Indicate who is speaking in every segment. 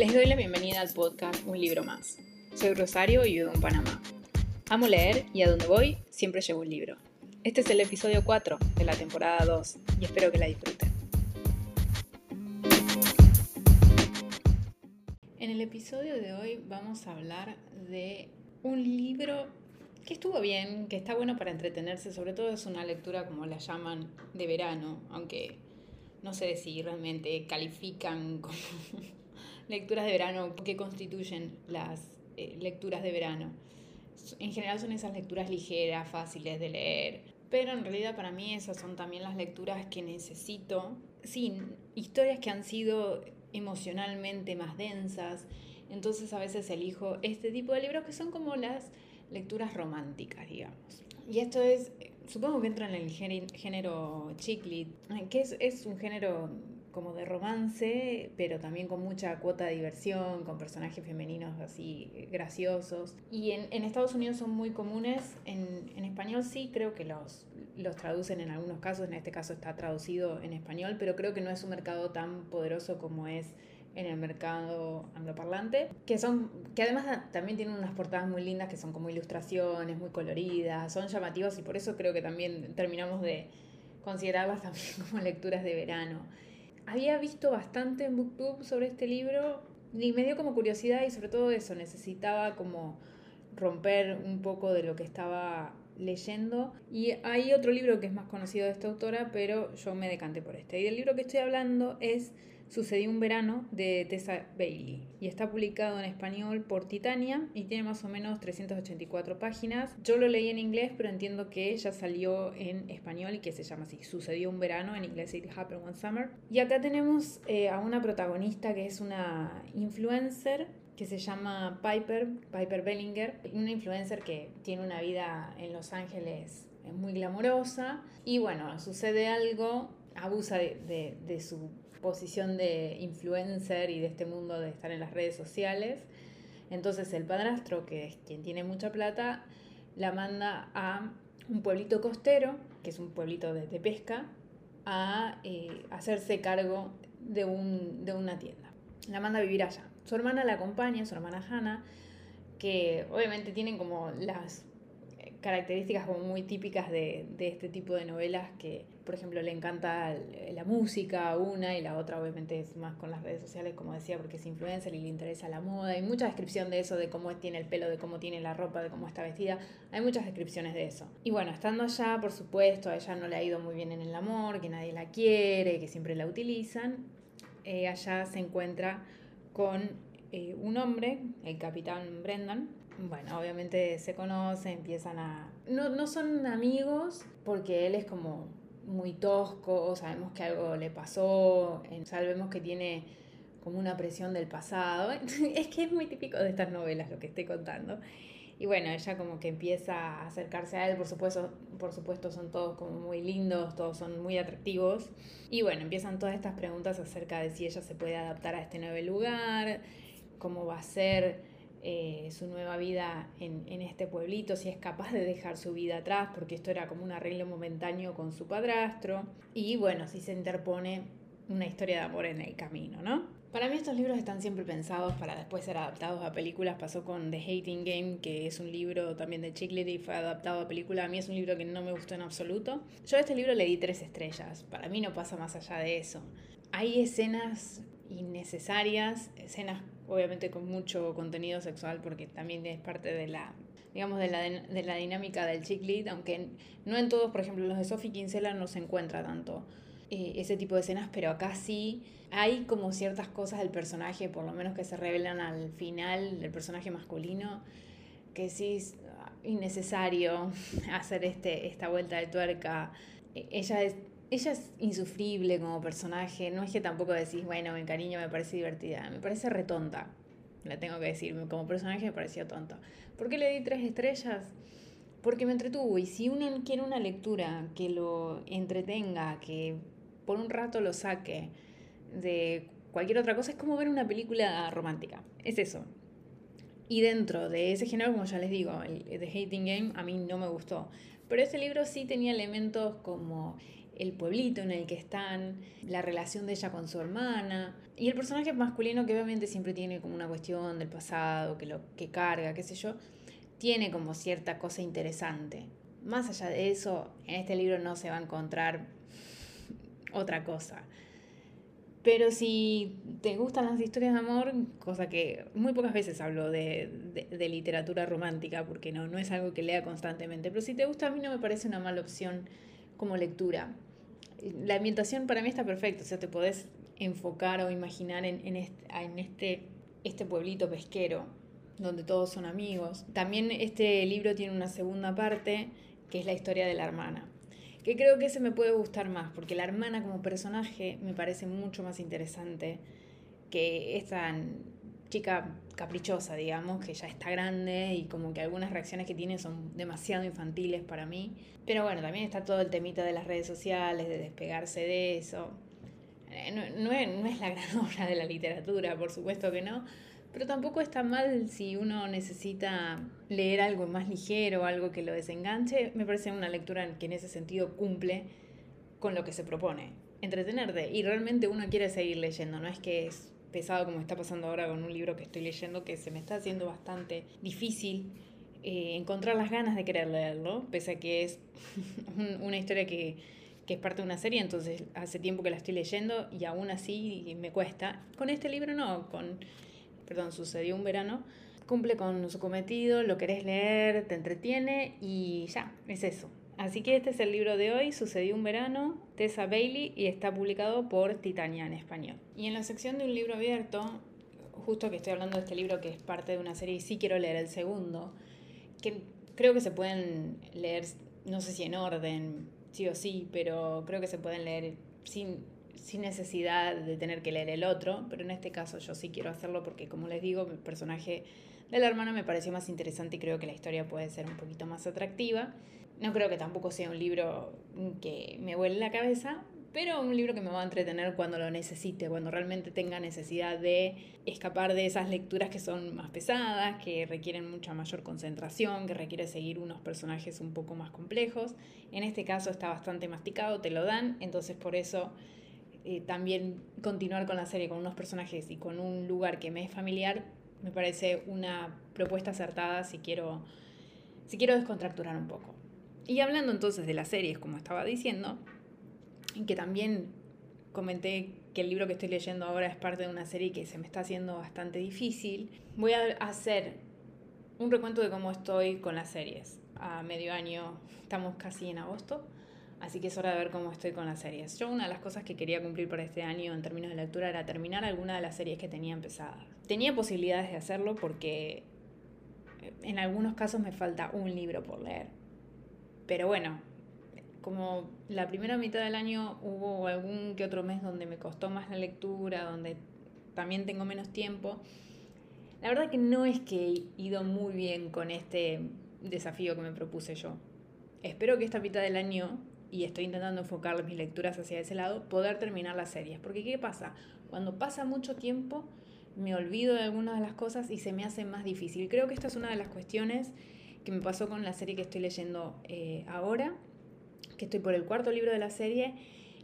Speaker 1: Les doy la bienvenida al podcast Un libro más. Soy Rosario y vivo en Panamá. Amo leer y a donde voy siempre llevo un libro. Este es el episodio 4 de la temporada 2 y espero que la disfruten. En el episodio de hoy vamos a hablar de un libro que estuvo bien, que está bueno para entretenerse, sobre todo es una lectura como la llaman de verano, aunque no sé si realmente califican como lecturas de verano que constituyen las eh, lecturas de verano. En general son esas lecturas ligeras, fáciles de leer, pero en realidad para mí esas son también las lecturas que necesito, sin historias que han sido emocionalmente más densas, entonces a veces elijo este tipo de libros que son como las lecturas románticas, digamos. Y esto es, supongo que entra en el género chick que es un género como de romance, pero también con mucha cuota de diversión, con personajes femeninos así graciosos. Y en, en Estados Unidos son muy comunes, en, en, español sí creo que los, los traducen en algunos casos, en este caso está traducido en español, pero creo que no es un mercado tan poderoso como es en el mercado angloparlante, que son que además también tienen unas portadas muy lindas que son como ilustraciones muy coloridas, son llamativas y por eso creo que también terminamos de considerarlas también como lecturas de verano. Había visto bastante en BookTube sobre este libro y me dio como curiosidad y sobre todo eso, necesitaba como romper un poco de lo que estaba leyendo. Y hay otro libro que es más conocido de esta autora, pero yo me decanté por este. Y el libro que estoy hablando es Sucedió un verano de Tessa Bailey y está publicado en español por Titania y tiene más o menos 384 páginas. Yo lo leí en inglés, pero entiendo que ya salió en español y que se llama así, Sucedió un verano, en inglés It Happened One Summer. Y acá tenemos eh, a una protagonista que es una influencer que se llama Piper, Piper Bellinger, una influencer que tiene una vida en Los Ángeles muy glamurosa y bueno, sucede algo, abusa de, de su posición de influencer y de este mundo de estar en las redes sociales. Entonces el padrastro, que es quien tiene mucha plata, la manda a un pueblito costero, que es un pueblito de, pesca, a eh, hacerse cargo de, un, de una tienda. La manda a vivir allá. Su hermana la acompaña, su hermana Hannah, que obviamente tienen como las características como muy típicas de, de, este tipo de novelas que, por ejemplo, le encanta la música una y la otra obviamente es más con las redes sociales, como decía, porque es influencer y le interesa la moda. Hay mucha descripción de eso, de cómo tiene el pelo, de cómo tiene la ropa, de cómo está vestida. Hay muchas descripciones de eso. Y bueno, estando allá, por supuesto, a ella no le ha ido muy bien en el amor, que nadie la quiere, que siempre la utilizan. Eh, allá se encuentra con eh, un hombre, el capitán Brendan, bueno, obviamente se conocen, empiezan a... No, no son amigos porque él es como muy tosco, sabemos que algo le pasó, sabemos que tiene como una presión del pasado. Es que es muy típico de estas novelas lo que estoy contando. Y bueno, ella como que empieza a acercarse a él, por supuesto, por supuesto son todos como muy lindos, todos son muy atractivos. Y bueno, empiezan todas estas preguntas acerca de si ella se puede adaptar a este nuevo lugar, cómo va a ser eh, su nueva vida en, en, este pueblito, si es capaz de dejar su vida atrás, porque esto era como un arreglo momentáneo con su padrastro, y bueno, si se interpone una historia de amor en el camino, ¿no? Para mí estos libros están siempre pensados para después ser adaptados a películas. Pasó con The Hating Game, que es un libro también de Chick y fue adaptado a película. A mí es un libro que no me gustó en absoluto. Yo a este libro le di tres estrellas. Para mí no pasa más allá de eso. Hay escenas innecesarias, escenas obviamente con mucho contenido sexual porque también es parte de la digamos de la, de la dinámica del chick lead, aunque no en todos, por ejemplo, los de Sophie Kinsella no se encuentra tanto eh, ese tipo de escenas, pero acá sí hay como ciertas cosas del personaje, por lo menos que se revelan al final del personaje masculino, que sí es innecesario hacer este, esta vuelta de tuerca. E, ella es ella es insufrible como personaje, no es que tampoco decís, bueno, mi cariño me parece divertida, me parece retonta, la tengo que decir, como personaje me pareció tonta. ¿Por qué le di tres estrellas? Porque me entretuvo y si uno quiere una lectura que lo entretenga, que por un rato lo saque de cualquier otra cosa, es como ver una película romántica, es eso. Y dentro de ese género, como ya les digo, el The Hating Game a mí no me gustó Pero este libro sí tenía elementos como el pueblito en el que están, la relación de ella con su hermana y el personaje masculino que obviamente siempre tiene como una cuestión del pasado, que lo que carga, qué sé yo, tiene como cierta cosa interesante. Más allá de eso, en este libro no se va a encontrar otra cosa. Pero si te gustan las historias de amor, cosa que muy pocas veces hablo de, literatura romántica, porque no, no es algo que lea constantemente, pero si te gusta a mí no me parece una mala opción como lectura. La ambientación para mí está perfecta, o sea, te podés enfocar o imaginar en, en, este, en este, este pueblito pesquero, donde todos son amigos. También este libro tiene una segunda parte, que es la historia de la hermana que creo que ese me puede gustar más, porque la hermana como personaje me parece mucho más interesante que esta chica caprichosa, digamos, que ya está grande y como que algunas reacciones que tiene son demasiado infantiles para mí. Pero bueno, también está todo el temita de las redes sociales, de despegarse de eso. Eh, no, es, no es la gran obra de la literatura, por supuesto que no, pero tampoco está mal si uno necesita leer algo más ligero, algo que lo desenganche. Me parece una lectura que en ese sentido cumple con lo que se propone, entretenerte. Y realmente uno quiere seguir leyendo, no es que es pesado como está pasando ahora con un libro que estoy leyendo que se me está haciendo bastante difícil eh, encontrar las ganas de querer leerlo, pese a que es una historia que, que es parte de una serie, entonces hace tiempo que la estoy leyendo y aún así me cuesta. Con este libro no, con perdón, sucedió un verano, cumple con su cometido, lo querés leer, te entretiene y ya, es eso. Así que este es el libro de hoy, Sucedió un verano, Tessa Bailey, y está publicado por Titania en español. Y en la sección de un libro abierto, justo que estoy hablando de este libro que es parte de una serie y sí quiero leer el segundo, que creo que se pueden leer, no sé si en orden, sí o sí, pero creo que se pueden leer sin sin necesidad de tener que leer el otro, pero en este caso yo sí quiero hacerlo porque, como les digo, el personaje de la hermana me pareció más interesante y creo que la historia puede ser un poquito más atractiva. No creo que tampoco sea un libro que me vuele la cabeza, pero un libro que me va a entretener cuando lo necesite, cuando realmente tenga necesidad de escapar de esas lecturas que son más pesadas, que requieren mucha mayor concentración, que requiere seguir unos personajes un poco más complejos. En este caso está bastante masticado, te lo dan, entonces por eso eh, también continuar con la serie con unos personajes y con un lugar que me es familiar, me parece una propuesta acertada si quiero, si quiero descontracturar un poco. Y hablando entonces de las series, como estaba diciendo, que también comenté que el libro que estoy leyendo ahora es parte de una serie que se me está haciendo bastante difícil, voy a hacer un recuento de cómo estoy con las series. A medio año, estamos casi en agosto, Así que es hora de ver cómo estoy con las series. Yo una de las cosas que quería cumplir para este año en términos de lectura era terminar alguna de las series que tenía empezadas. Tenía posibilidades de hacerlo porque en algunos casos me falta un libro por leer. Pero bueno, como la primera mitad del año hubo algún que otro mes donde me costó más la lectura, donde también tengo menos tiempo, la verdad que no es que he ido muy bien con este desafío que me propuse yo. Espero que esta mitad del año y estoy intentando enfocar mis lecturas hacia ese lado, poder terminar las series. Porque ¿qué pasa? Cuando pasa mucho tiempo, me olvido de algunas de las cosas y se me hace más difícil. Creo que esta es una de las cuestiones que me pasó con la serie que estoy leyendo eh, ahora, que estoy por el cuarto libro de la serie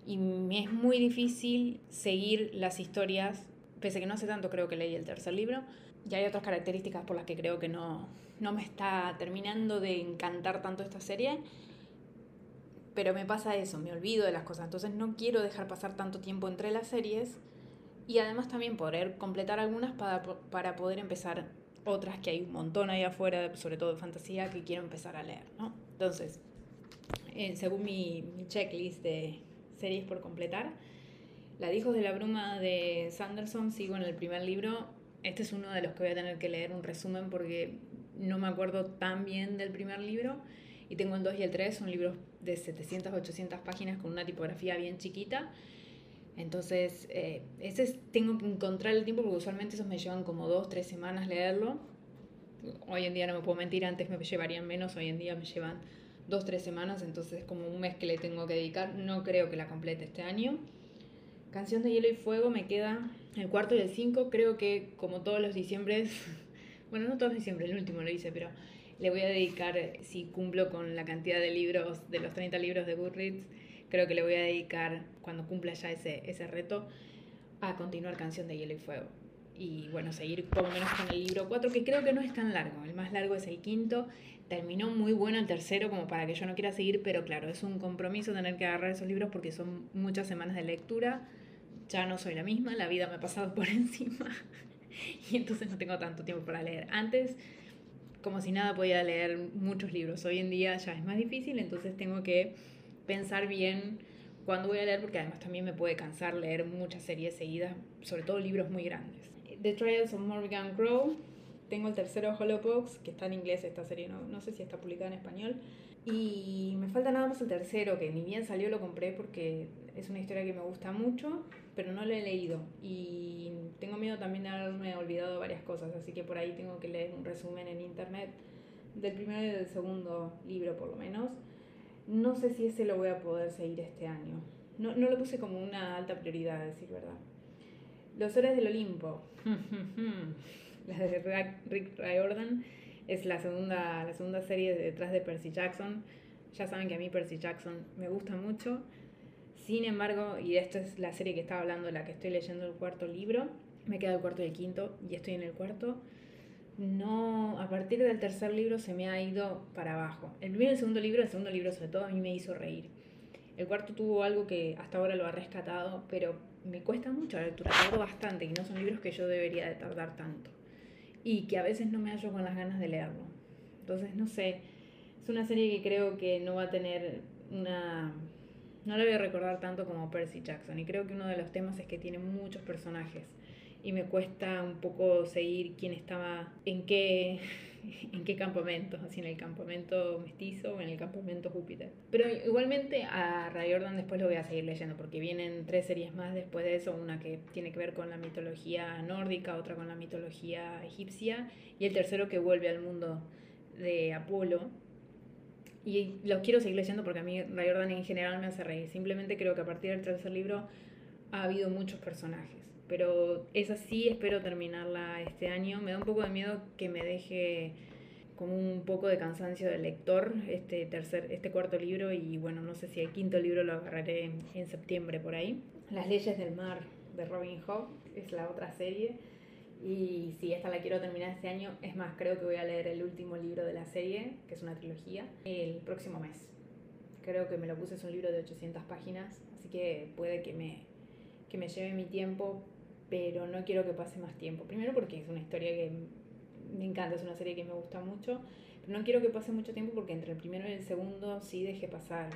Speaker 1: y me es muy difícil seguir las historias, pese a que no hace tanto creo que leí el tercer libro, y hay otras características por las que creo que no, no me está terminando de encantar tanto esta serie pero me pasa eso, me olvido de las cosas, entonces no quiero dejar pasar tanto tiempo entre las series y además también poder completar algunas para, para poder empezar otras que hay un montón ahí afuera, sobre todo de fantasía, que quiero empezar a leer, ¿no? Entonces, eh, según mi, mi, checklist de series por completar, La Hijos de la Bruma de Sanderson, sigo en el primer libro. Este es uno de los que voy a tener que leer un resumen porque no me acuerdo tan bien del primer libro y tengo el 2 y el 3, son libros de 700, 800 páginas con una tipografía bien chiquita. Entonces, eh, ese tengo que encontrar el tiempo porque usualmente esos me llevan como 2, 3 semanas leerlo. Hoy en día no me puedo mentir, antes me llevarían menos, hoy en día me llevan 2, 3 semanas, entonces como un mes que le tengo que dedicar. No creo que la complete este año. Canción de Hielo y Fuego me queda el cuarto y el 5. Creo que como todos los diciembres, bueno, no todos los diciembre, el último lo hice, pero le voy a dedicar, si cumplo con la cantidad de libros, de los 30 libros de Goodreads, creo que le voy a dedicar, cuando cumpla ya ese, ese reto, a continuar Canción de Hielo y Fuego. Y bueno, seguir por lo menos con el libro 4, que creo que no es tan largo. El más largo es el quinto. Terminó muy bueno el tercero, como para que yo no quiera seguir, pero claro, es un compromiso tener que agarrar esos libros porque son muchas semanas de lectura. Ya no soy la misma, la vida me ha pasado por encima y entonces no tengo tanto tiempo para leer. Antes como si nada podía leer muchos libros. Hoy en día ya es más difícil, entonces tengo que pensar bien cuándo voy a leer, porque además también me puede cansar leer muchas series seguidas, sobre todo libros muy grandes. The Trials of Morgan Crow, tengo el tercero Hollowbox, que está en inglés esta serie, no, no sé si está publicada en español. Y me falta nada más el tercero, que ni bien salió lo compré porque es una historia que me gusta mucho, pero no lo he leído. Y tengo miedo también de haberme olvidado varias cosas, así que por ahí tengo que leer un resumen en internet del primero y del segundo libro por lo menos. No sé si ese lo voy a poder seguir este año. No, no lo puse como una alta prioridad, a decir verdad. Los Héroes del Olimpo. la de Rick Riordan es la segunda, la segunda serie detrás de Percy Jackson. Ya saben que a mí Percy Jackson me gusta mucho. Sin embargo, y esta es la serie que estaba hablando, la que estoy leyendo el cuarto libro, me queda el cuarto y el quinto y estoy en el cuarto. No, a partir del tercer libro se me ha ido para abajo. El primero y el segundo libro, el segundo libro sobre todo, a mí me hizo reír. El cuarto tuvo algo que hasta ahora lo ha rescatado, pero me cuesta mucho la lectura, tardo bastante y no son libros que yo debería de tardar tanto. Y que a veces no me hallo con las ganas de leerlo. Entonces, no sé, es una serie que creo que no va a tener una no la voy a recordar tanto como Percy Jackson. Y creo que uno de los temas es que tiene muchos personajes. Y me cuesta un poco seguir quién estaba en qué, en qué campamento, si en el campamento mestizo o en el campamento Júpiter. Pero igualmente a Ray Jordan después lo voy a seguir leyendo porque vienen tres series más después de eso, una que tiene que ver con la mitología nórdica, otra con la mitología egipcia y el tercero que vuelve al mundo de Apolo, y los quiero seguir leyendo porque a mí Ray Jordan en general me hace reír. Simplemente creo que a partir del tercer libro ha habido muchos personajes. Pero es así, espero terminarla este año. Me da un poco de miedo que me deje como un poco de cansancio del lector este tercer este cuarto libro y bueno no sé si el quinto libro lo agarraré en septiembre por ahí las leyes del mar de Robin Hood es la otra serie y si esta la quiero terminar este año, es más, creo que voy a leer el último libro de la serie, que es una trilogía, el próximo mes. Creo que me lo puse, es un libro de 800 páginas, así que puede que me, que me lleve mi tiempo, pero no quiero que pase más tiempo. Primero porque es una historia que me encanta, es una serie que me gusta mucho, pero no quiero que pase mucho tiempo porque entre el primero y el segundo sí dejé pasar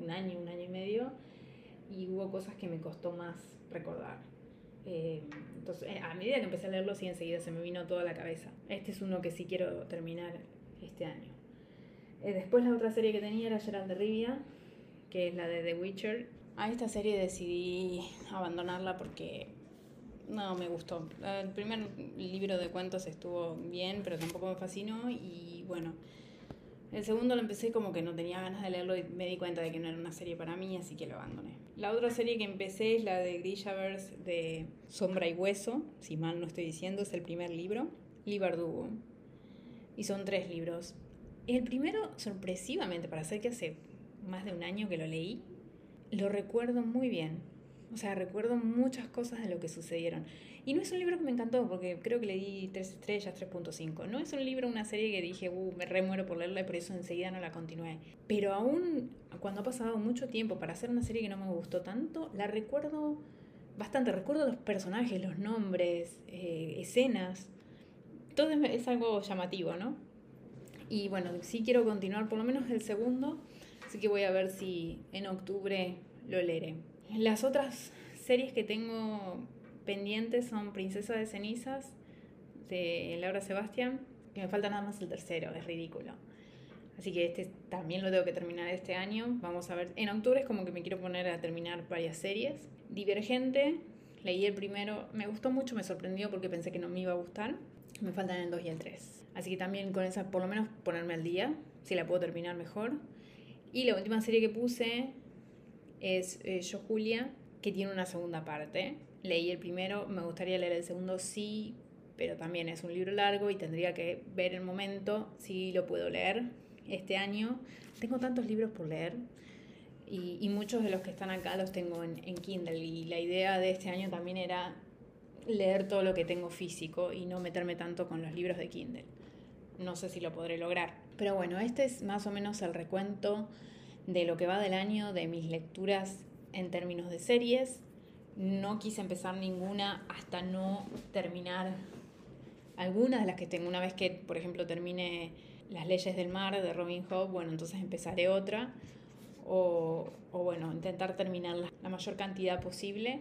Speaker 1: un año, un año y medio, y hubo cosas que me costó más recordar. Eh, entonces, eh, a medida que empecé a leerlo, sí, enseguida se me vino toda la cabeza. Este es uno que sí quiero terminar este año. Eh, después la otra serie que tenía era Gerald de Rivia, que es la de The Witcher. A esta serie decidí abandonarla porque no me gustó. El primer libro de cuentos estuvo bien, pero tampoco me fascinó y bueno, el segundo lo empecé como que no tenía ganas de leerlo y me di cuenta de que no era una serie para mí, así que lo abandoné. La otra serie que empecé es la de Grishaverse de Sombra y Hueso, si mal no estoy diciendo, es el primer libro, Libardugo. Y son tres libros. El primero, sorpresivamente, para ser que hace más de un año que lo leí, lo recuerdo muy bien. O sea, recuerdo muchas cosas de lo que sucedieron. Y no es un libro que me encantó, porque creo que le di tres estrellas, 3.5. No es un libro, una serie que dije, uh, me remuero por leerla y por eso enseguida no la continué. Pero aún cuando ha pasado mucho tiempo para hacer una serie que no me gustó tanto, la recuerdo bastante. Recuerdo los personajes, los nombres, eh, escenas. Todo es algo llamativo, ¿no? Y bueno, sí quiero continuar por lo menos el segundo, así que voy a ver si en octubre lo leeré. Las otras series que tengo pendientes son Princesa de Cenizas de Laura Sebastián, que me falta nada más el tercero, es ridículo. Así que este también lo tengo que terminar este año. Vamos a ver. En octubre es como que me quiero poner a terminar varias series. Divergente, leí el primero, me gustó mucho, me sorprendió porque pensé que no me iba a gustar. Me faltan el 2 y el 3. Así que también con esa, por lo menos ponerme al día, si la puedo terminar mejor. Y la última serie que puse es eh, Yo Julia, que tiene una segunda parte leí el primero, me gustaría leer el segundo, sí pero también es un libro largo y tendría que ver el momento si lo puedo leer este año. Tengo tantos libros por leer y, muchos de los que están acá los tengo en, en Kindle y la idea de este año también era leer todo lo que tengo físico y no meterme tanto con los libros de Kindle. No sé si lo podré lograr. Pero bueno, este es más o menos el recuento de lo que va del año, de mis lecturas en términos de series. No quise empezar ninguna hasta no terminar algunas de las que tengo. Una vez que, por ejemplo, termine Las leyes del mar de Robin Hood, bueno, entonces empezaré otra. O, bueno, intentar terminar la mayor cantidad posible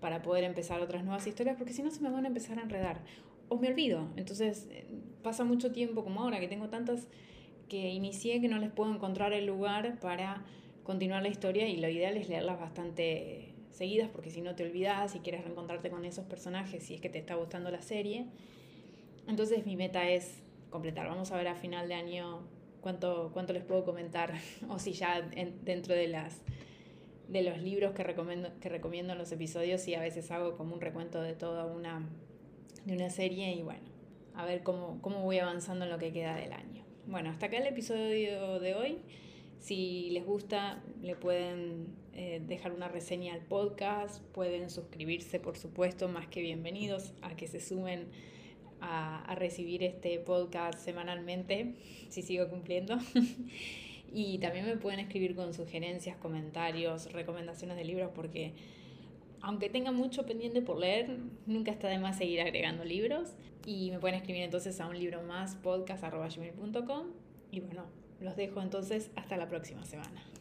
Speaker 1: para poder empezar otras nuevas historias, porque si no se me van a empezar a enredar. O me olvido. Entonces eh, pasa mucho tiempo como ahora, que tengo tantas que inicié que no les puedo encontrar el lugar para continuar la historia y lo ideal es leerlas bastante seguidas porque si no te olvidas y quieres reencontrarte con esos personajes si es que te está gustando la serie. Entonces mi meta es completar. Vamos a ver a final de año cuánto, cuánto les puedo comentar o si ya dentro de las de los libros que recomiendo, que recomiendo en los episodios y a veces hago como un recuento de toda una, de una serie y bueno, a ver cómo, cómo voy avanzando en lo que queda del año. Bueno, hasta acá el episodio de hoy. Si les gusta, le pueden eh, dejar una reseña al podcast, pueden suscribirse, por supuesto, más que bienvenidos a que se sumen a, a recibir este podcast semanalmente, si sigo cumpliendo. Y también me pueden escribir con sugerencias, comentarios, recomendaciones de libros, porque aunque tenga mucho pendiente por leer, nunca está de más seguir agregando libros. Y me pueden escribir entonces a un libro más podcast.com. Y bueno, los dejo entonces hasta la próxima semana.